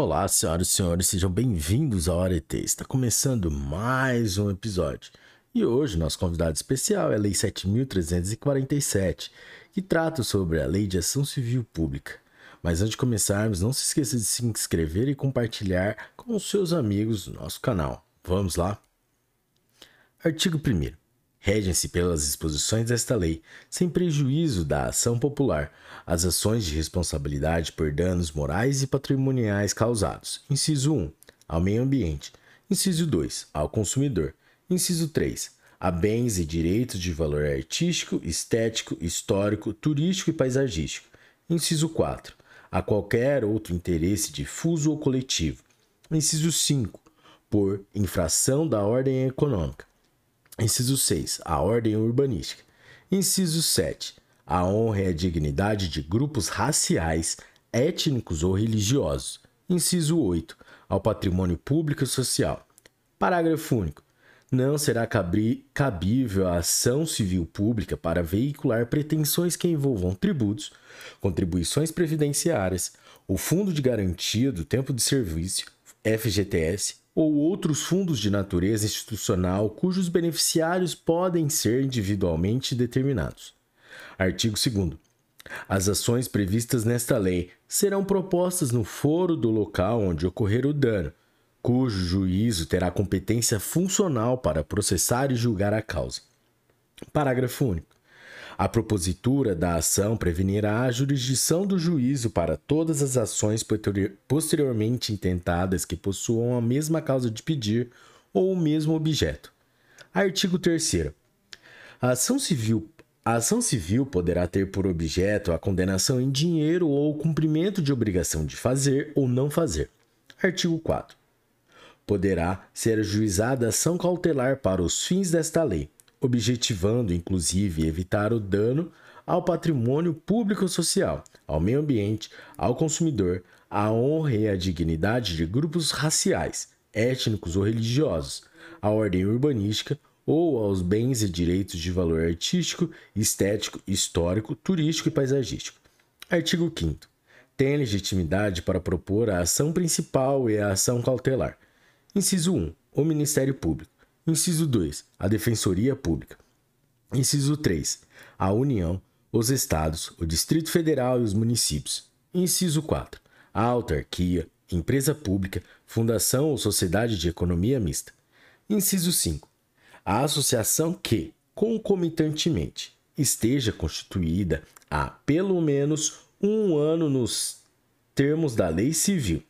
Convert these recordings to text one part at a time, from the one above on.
Olá, senhoras e senhores, sejam bem-vindos ao Hora ET. Está começando mais um episódio. E hoje, nosso convidado especial é a Lei 7.347, que trata sobre a Lei de Ação Civil Pública. Mas antes de começarmos, não se esqueça de se inscrever e compartilhar com os seus amigos nosso canal. Vamos lá? Artigo 1 regem-se pelas disposições desta lei, sem prejuízo da ação popular, as ações de responsabilidade por danos morais e patrimoniais causados. Inciso 1. Ao meio ambiente. Inciso 2. Ao consumidor. Inciso 3. A bens e direitos de valor artístico, estético, histórico, turístico e paisagístico. Inciso 4. A qualquer outro interesse difuso ou coletivo. Inciso 5. Por infração da ordem econômica. Inciso 6. A ordem urbanística. Inciso 7. A honra e a dignidade de grupos raciais, étnicos ou religiosos. Inciso 8. Ao patrimônio público e social. Parágrafo único. Não será cabível a ação civil pública para veicular pretensões que envolvam tributos, contribuições previdenciárias, o Fundo de Garantia do Tempo de Serviço, FGTS, ou outros fundos de natureza institucional cujos beneficiários podem ser individualmente determinados. Artigo 2. As ações previstas nesta lei serão propostas no foro do local onde ocorrer o dano, cujo juízo terá competência funcional para processar e julgar a causa. Parágrafo único. A propositura da ação prevenirá a jurisdição do juízo para todas as ações posteriormente intentadas que possuam a mesma causa de pedir ou o mesmo objeto. Artigo 3. A ação civil a ação civil poderá ter por objeto a condenação em dinheiro ou o cumprimento de obrigação de fazer ou não fazer. Artigo 4. Poderá ser ajuizada ação cautelar para os fins desta lei, objetivando inclusive evitar o dano ao patrimônio público-social, ao meio ambiente, ao consumidor, à honra e à dignidade de grupos raciais, étnicos ou religiosos, à ordem urbanística ou aos bens e direitos de valor artístico, estético, histórico, turístico e paisagístico. Artigo 5 tem legitimidade para propor a ação principal e a ação cautelar. Inciso 1. O Ministério Público. Inciso 2. A Defensoria Pública. Inciso 3. A União, os Estados, o Distrito Federal e os municípios. Inciso 4. A autarquia, empresa pública, fundação ou sociedade de economia mista. Inciso 5. A associação que, concomitantemente, esteja constituída há pelo menos um ano nos termos da lei civil.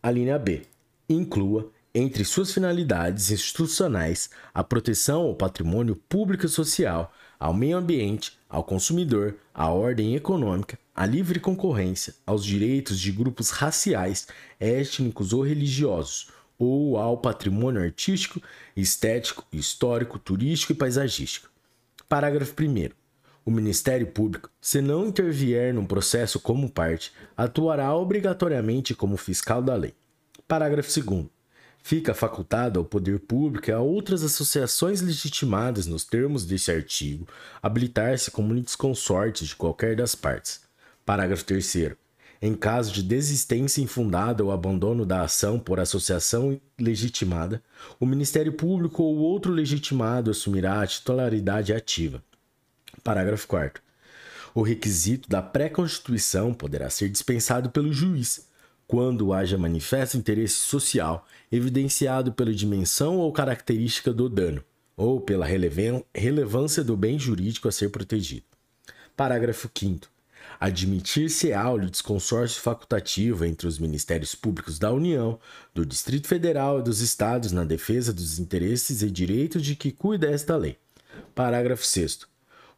A linha B. Inclua entre suas finalidades institucionais a proteção ao patrimônio público e social, ao meio ambiente, ao consumidor, à ordem econômica, à livre concorrência, aos direitos de grupos raciais, étnicos ou religiosos, ou ao patrimônio artístico, estético, histórico, turístico e paisagístico. Parágrafo 1. O Ministério Público, se não intervier num processo como parte, atuará obrigatoriamente como fiscal da lei. Parágrafo 2. Fica facultado ao poder público e a outras associações legitimadas nos termos deste artigo habilitar-se como litisconsortes de qualquer das partes. Parágrafo 3 em caso de desistência infundada ou abandono da ação por associação legitimada, o Ministério Público ou outro legitimado assumirá a titularidade ativa. Parágrafo 4. O requisito da pré-constituição poderá ser dispensado pelo juiz, quando haja manifesto interesse social evidenciado pela dimensão ou característica do dano, ou pela relevância do bem jurídico a ser protegido. Parágrafo 5. Admitir-se-á o desconsórcio facultativo entre os Ministérios Públicos da União, do Distrito Federal e dos Estados na defesa dos interesses e direitos de que cuida esta lei. Parágrafo 6.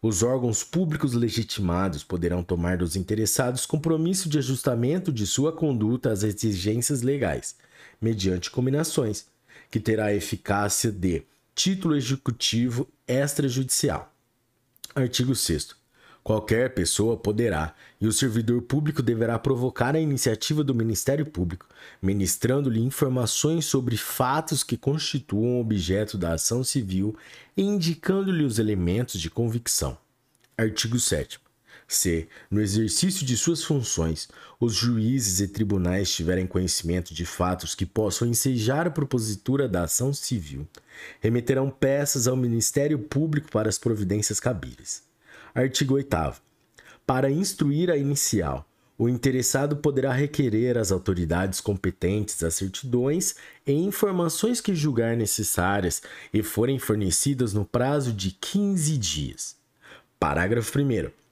Os órgãos públicos legitimados poderão tomar dos interessados compromisso de ajustamento de sua conduta às exigências legais, mediante combinações, que terá eficácia de título executivo extrajudicial. Artigo 6. Qualquer pessoa poderá, e o servidor público deverá provocar a iniciativa do Ministério Público, ministrando-lhe informações sobre fatos que constituam objeto da ação civil e indicando-lhe os elementos de convicção. Artigo 7. Se, no exercício de suas funções, os juízes e tribunais tiverem conhecimento de fatos que possam ensejar a propositura da ação civil, remeterão peças ao Ministério Público para as providências cabíveis. Artigo 8. Para instruir a inicial, o interessado poderá requerer às autoridades competentes as certidões e informações que julgar necessárias e forem fornecidas no prazo de 15 dias. Parágrafo 1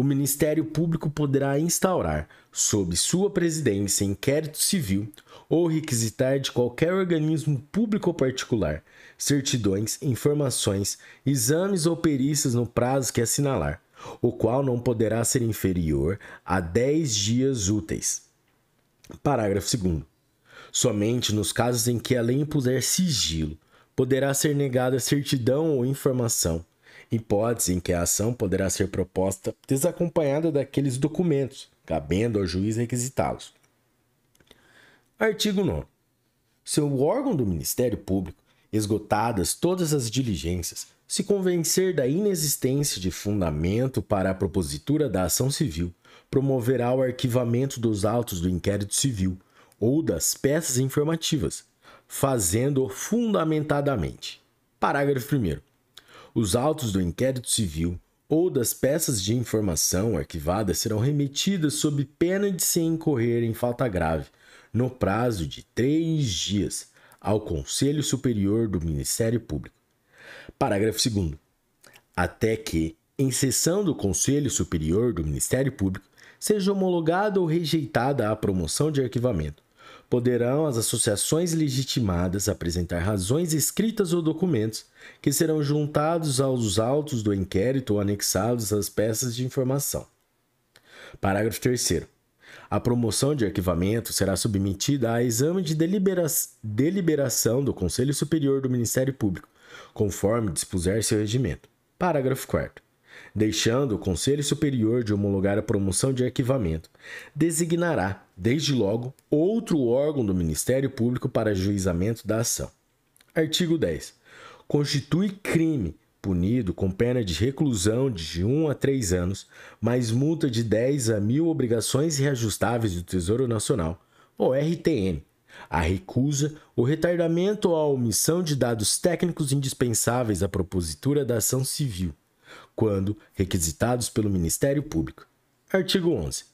o Ministério Público poderá instaurar, sob sua presidência, inquérito civil ou requisitar de qualquer organismo público ou particular certidões, informações, exames ou perícias no prazo que assinalar, o qual não poderá ser inferior a 10 dias úteis. Parágrafo 2. Somente nos casos em que a lei impuser sigilo, poderá ser negada certidão ou informação hipótese em que a ação poderá ser proposta desacompanhada daqueles documentos, cabendo ao juiz requisitá-los. Artigo 9. Se o órgão do Ministério Público, esgotadas todas as diligências, se convencer da inexistência de fundamento para a propositura da ação civil, promoverá o arquivamento dos autos do inquérito civil ou das peças informativas, fazendo-o fundamentadamente. Parágrafo 1 os autos do inquérito civil ou das peças de informação arquivadas serão remetidas sob pena de se incorrer em falta grave, no prazo de três dias, ao Conselho Superior do Ministério Público. Parágrafo 2. Até que, em sessão do Conselho Superior do Ministério Público, seja homologada ou rejeitada a promoção de arquivamento, poderão as associações legitimadas apresentar razões escritas ou documentos que serão juntados aos autos do inquérito ou anexados às peças de informação. Parágrafo 3. A promoção de arquivamento será submetida a exame de delibera deliberação do Conselho Superior do Ministério Público, conforme dispuser seu regimento. Parágrafo 4 deixando o Conselho Superior de homologar a promoção de arquivamento, designará, desde logo, outro órgão do Ministério Público para juizamento da ação. Artigo 10. Constitui crime punido com pena de reclusão de 1 a 3 anos, mais multa de 10 a mil obrigações reajustáveis do Tesouro Nacional, ou RTN, a recusa, o retardamento ou a omissão de dados técnicos indispensáveis à propositura da ação civil, quando requisitados pelo Ministério Público. Artigo 11.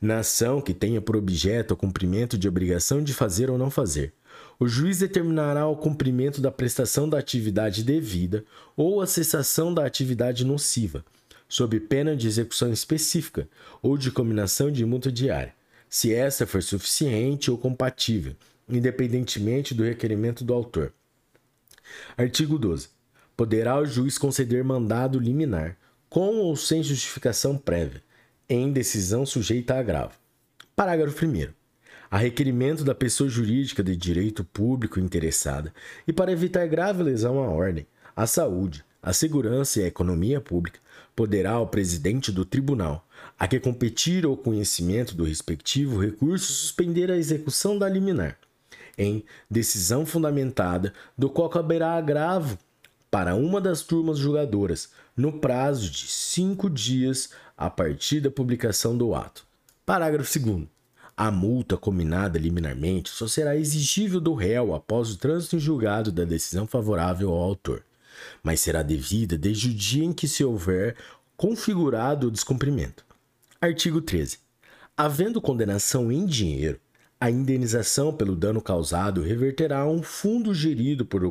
Na ação que tenha por objeto o cumprimento de obrigação de fazer ou não fazer, o juiz determinará o cumprimento da prestação da atividade devida ou a cessação da atividade nociva, sob pena de execução específica ou de combinação de multa diária, se esta for suficiente ou compatível, independentemente do requerimento do autor. Artigo 12 poderá o juiz conceder mandado liminar, com ou sem justificação prévia, em decisão sujeita a agravo. Parágrafo 1. A requerimento da pessoa jurídica de direito público interessada e para evitar grave lesão à ordem, à saúde, à segurança e à economia pública, poderá o presidente do tribunal, a que competir o conhecimento do respectivo recurso, suspender a execução da liminar, em decisão fundamentada, do qual caberá agravo para uma das turmas julgadoras, no prazo de cinco dias a partir da publicação do ato. Parágrafo 2. A multa combinada liminarmente só será exigível do réu após o trânsito em julgado da decisão favorável ao autor, mas será devida desde o dia em que se houver configurado o descumprimento. Artigo 13. Havendo condenação em dinheiro, a indenização pelo dano causado reverterá a um fundo gerido por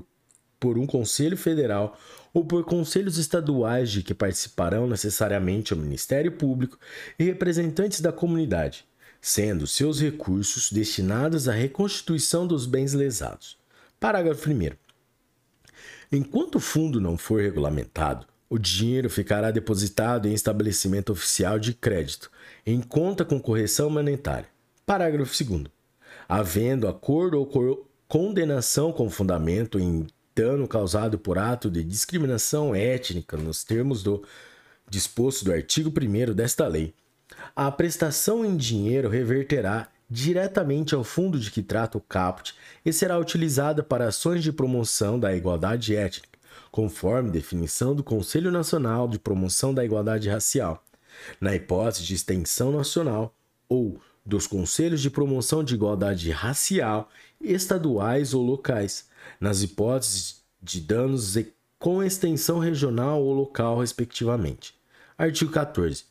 por um Conselho Federal ou por conselhos estaduais de que participarão necessariamente o Ministério Público e representantes da comunidade, sendo seus recursos destinados à reconstituição dos bens lesados. Parágrafo 1. Enquanto o fundo não for regulamentado, o dinheiro ficará depositado em estabelecimento oficial de crédito, em conta com correção monetária. Parágrafo 2. Havendo acordo ou condenação com fundamento em dano causado por ato de discriminação étnica nos termos do disposto do artigo 1 desta lei, a prestação em dinheiro reverterá diretamente ao fundo de que trata o caput e será utilizada para ações de promoção da igualdade étnica, conforme definição do Conselho Nacional de Promoção da Igualdade Racial, Na hipótese de extensão nacional ou dos Conselhos de Promoção de Igualdade Racial, estaduais ou locais, nas hipóteses de danos com extensão regional ou local, respectivamente. Artigo 14.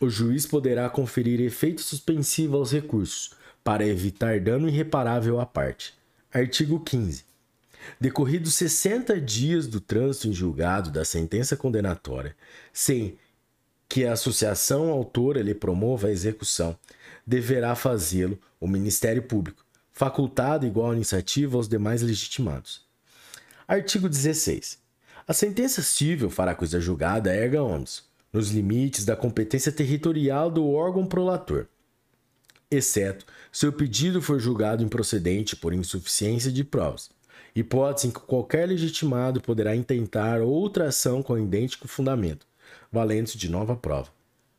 O juiz poderá conferir efeito suspensivo aos recursos, para evitar dano irreparável à parte. Artigo 15. Decorridos 60 dias do trânsito em julgado da sentença condenatória, sem que a associação autora lhe promova a execução, deverá fazê-lo o Ministério Público, facultado igual iniciativa aos demais legitimados. Artigo 16. A sentença civil fará coisa julgada erga omnes, nos limites da competência territorial do órgão prolator, exceto se o pedido for julgado improcedente por insuficiência de provas, hipótese em que qualquer legitimado poderá intentar outra ação com idêntico fundamento, valendo-se de nova prova.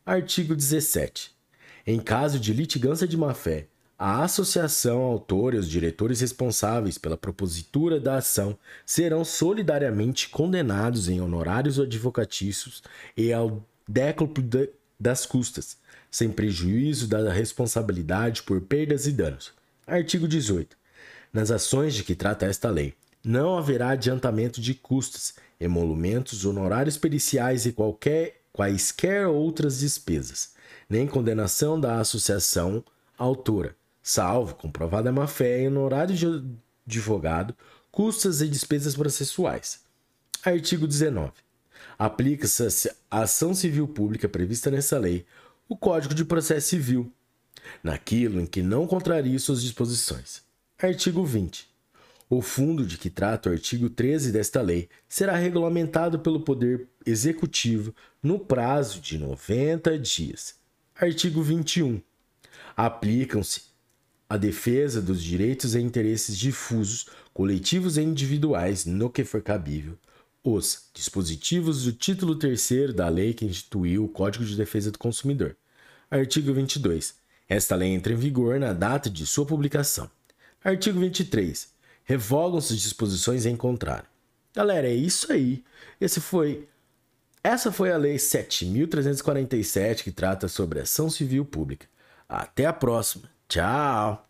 Artigo 17. Em caso de litigância de má-fé, a associação autora e os diretores responsáveis pela propositura da ação serão solidariamente condenados em honorários advocatícios e ao décuplo das custas, sem prejuízo da responsabilidade por perdas e danos. Artigo 18. Nas ações de que trata esta lei, não haverá adiantamento de custas, emolumentos, honorários periciais e qualquer, quaisquer outras despesas nem condenação da associação autora, salvo comprovada má-fé em honorário de advogado, custas e despesas processuais. Artigo 19. Aplica-se à ação civil pública prevista nessa lei o Código de Processo Civil, naquilo em que não contrarie suas disposições. Artigo 20. O fundo de que trata o artigo 13 desta lei será regulamentado pelo Poder Executivo no prazo de 90 dias, Artigo 21. Aplicam-se à defesa dos direitos e interesses difusos, coletivos e individuais, no que for cabível, os dispositivos do título 3 da lei que instituiu o Código de Defesa do Consumidor. Artigo 22. Esta lei entra em vigor na data de sua publicação. Artigo 23. Revogam-se as disposições em contrário. Galera, é isso aí. Esse foi essa foi a Lei 7.347 que trata sobre ação civil pública. Até a próxima. Tchau!